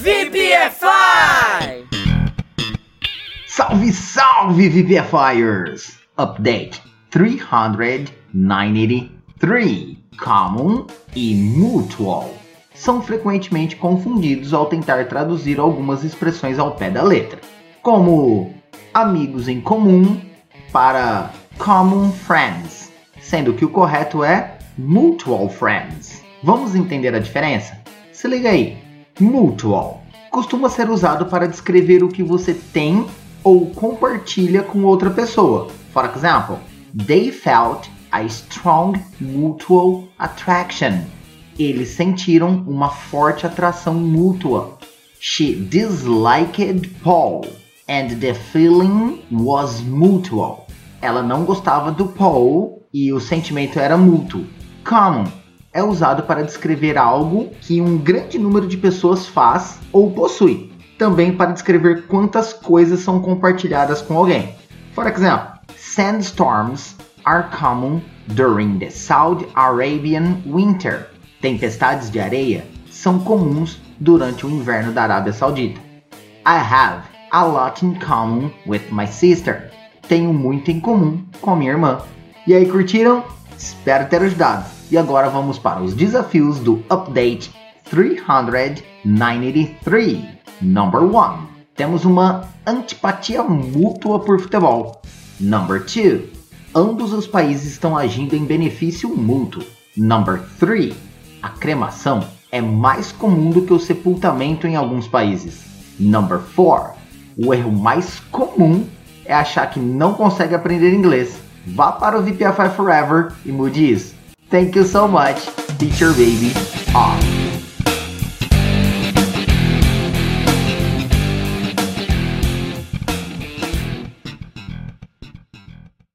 VPFI! Salve, salve, VPFires! Update 393 Common e Mutual são frequentemente confundidos ao tentar traduzir algumas expressões ao pé da letra, como amigos em comum para common friends, sendo que o correto é mutual friends. Vamos entender a diferença? Se liga aí. Mutual costuma ser usado para descrever o que você tem ou compartilha com outra pessoa. For example, they felt a strong mutual attraction. Eles sentiram uma forte atração mútua. She disliked Paul and the feeling was mutual. Ela não gostava do Paul e o sentimento era mútuo. Common é usado para descrever algo que um grande número de pessoas faz ou possui. Também para descrever quantas coisas são compartilhadas com alguém. For example, sandstorms are common during the Saudi Arabian winter. Tempestades de areia são comuns durante o inverno da Arábia Saudita. I have a lot in common with my sister. Tenho muito em comum com minha irmã. E aí, curtiram? Espero ter ajudado. E agora vamos para os desafios do Update 393. Number 1. Temos uma antipatia mútua por futebol. Number 2. Ambos os países estão agindo em benefício mútuo. Number 3. A cremação é mais comum do que o sepultamento em alguns países. Number 4. O erro mais comum é achar que não consegue aprender inglês. Vá para o VPFI Forever e mude isso. Thank you so much, Teacher Baby. Off.